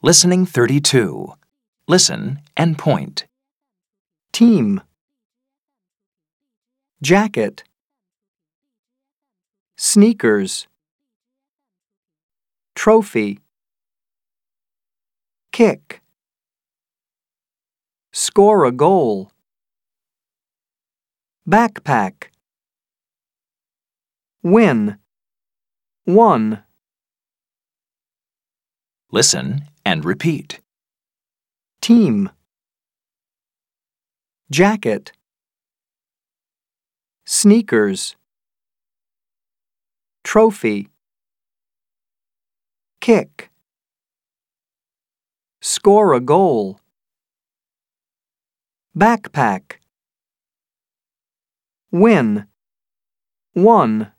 Listening 32. Listen and point. Team. Jacket. Sneakers. Trophy. Kick. Score a goal. Backpack. Win. Won. Listen and repeat. Team. Jacket. Sneakers. Trophy. Kick. Score a goal. Backpack. Win. Won.